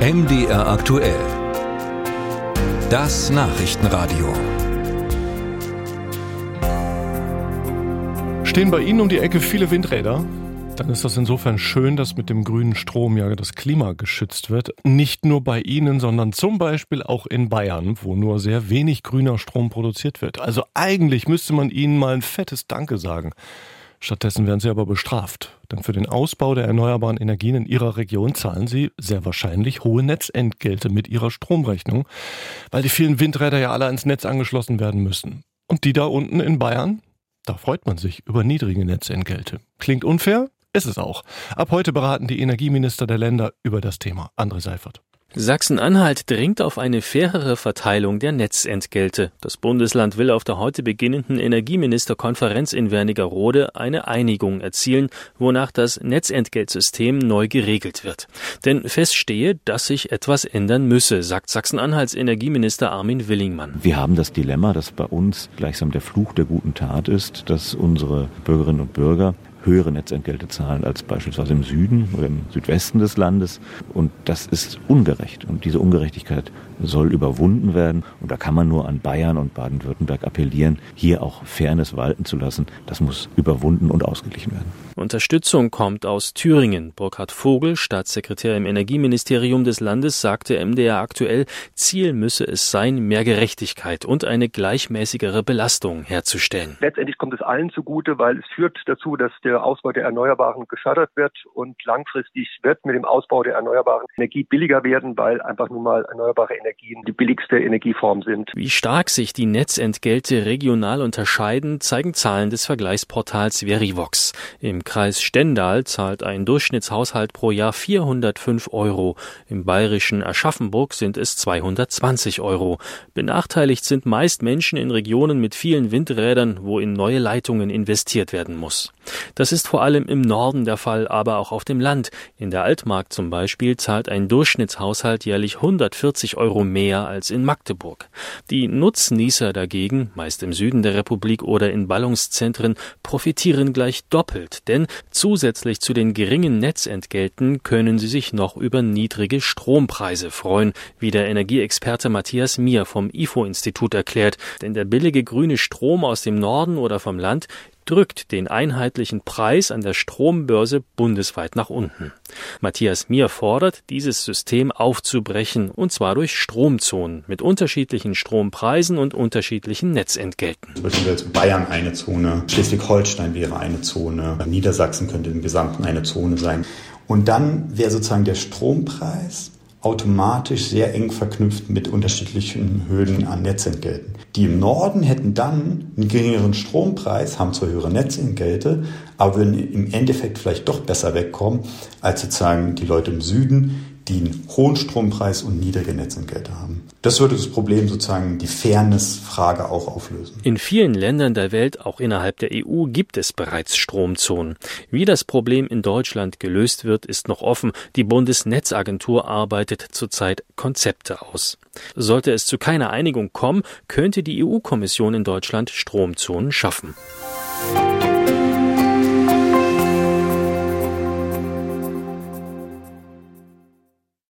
MDR aktuell. Das Nachrichtenradio. Stehen bei Ihnen um die Ecke viele Windräder? Dann ist das insofern schön, dass mit dem grünen Strom ja das Klima geschützt wird. Nicht nur bei Ihnen, sondern zum Beispiel auch in Bayern, wo nur sehr wenig grüner Strom produziert wird. Also eigentlich müsste man Ihnen mal ein fettes Danke sagen. Stattdessen werden sie aber bestraft. Denn für den Ausbau der erneuerbaren Energien in ihrer Region zahlen sie sehr wahrscheinlich hohe Netzentgelte mit ihrer Stromrechnung, weil die vielen Windräder ja alle ans Netz angeschlossen werden müssen. Und die da unten in Bayern? Da freut man sich über niedrige Netzentgelte. Klingt unfair? Ist es auch. Ab heute beraten die Energieminister der Länder über das Thema. André Seifert. Sachsen-Anhalt dringt auf eine fairere Verteilung der Netzentgelte. Das Bundesland will auf der heute beginnenden Energieministerkonferenz in Wernigerode eine Einigung erzielen, wonach das Netzentgeltsystem neu geregelt wird. Denn feststehe, dass sich etwas ändern müsse, sagt Sachsen-Anhalts Energieminister Armin Willingmann. Wir haben das Dilemma, dass bei uns gleichsam der Fluch der guten Tat ist, dass unsere Bürgerinnen und Bürger höhere Netzentgelte zahlen als beispielsweise im Süden oder im Südwesten des Landes. Und das ist ungerecht. Und diese Ungerechtigkeit soll überwunden werden. Und da kann man nur an Bayern und Baden-Württemberg appellieren, hier auch Fairness walten zu lassen. Das muss überwunden und ausgeglichen werden. Unterstützung kommt aus Thüringen. Burkhard Vogel, Staatssekretär im Energieministerium des Landes, sagte MDR aktuell, Ziel müsse es sein, mehr Gerechtigkeit und eine gleichmäßigere Belastung herzustellen. Letztendlich kommt es allen zugute, weil es führt dazu, dass der Ausbau der Erneuerbaren gefördert wird und langfristig wird mit dem Ausbau der erneuerbaren Energie billiger werden, weil einfach nun mal erneuerbare Energien die billigste Energieform sind. Wie stark sich die Netzentgelte regional unterscheiden, zeigen Zahlen des Vergleichsportals Verivox. Im Kreis Stendal zahlt ein Durchschnittshaushalt pro Jahr 405 Euro. Im bayerischen Aschaffenburg sind es 220 Euro. Benachteiligt sind meist Menschen in Regionen mit vielen Windrädern, wo in neue Leitungen investiert werden muss. Das ist vor allem im Norden der Fall, aber auch auf dem Land. In der Altmark zum Beispiel zahlt ein Durchschnittshaushalt jährlich 140 Euro mehr als in Magdeburg. Die Nutznießer dagegen, meist im Süden der Republik oder in Ballungszentren, profitieren gleich doppelt, denn zusätzlich zu den geringen Netzentgelten können sie sich noch über niedrige Strompreise freuen, wie der Energieexperte Matthias Mier vom IFO-Institut erklärt, denn der billige grüne Strom aus dem Norden oder vom Land drückt den einheitlichen Preis an der Strombörse bundesweit nach unten. Matthias Mier fordert, dieses System aufzubrechen, und zwar durch Stromzonen mit unterschiedlichen Strompreisen und unterschiedlichen Netzentgelten. Zum Beispiel Bayern eine Zone, Schleswig-Holstein wäre eine Zone, Niedersachsen könnte im Gesamten eine Zone sein. Und dann wäre sozusagen der Strompreis automatisch sehr eng verknüpft mit unterschiedlichen Höhen an Netzentgelten. Die im Norden hätten dann einen geringeren Strompreis, haben zwar höhere Netzentgelte, aber würden im Endeffekt vielleicht doch besser wegkommen als sozusagen die Leute im Süden, die einen hohen Strompreis und niedrige Netzentgelte haben. Das würde das Problem sozusagen die Fairness-Frage auch auflösen. In vielen Ländern der Welt, auch innerhalb der EU, gibt es bereits Stromzonen. Wie das Problem in Deutschland gelöst wird, ist noch offen. Die Bundesnetzagentur arbeitet zurzeit Konzepte aus. Sollte es zu keiner Einigung kommen, könnte die EU-Kommission in Deutschland Stromzonen schaffen.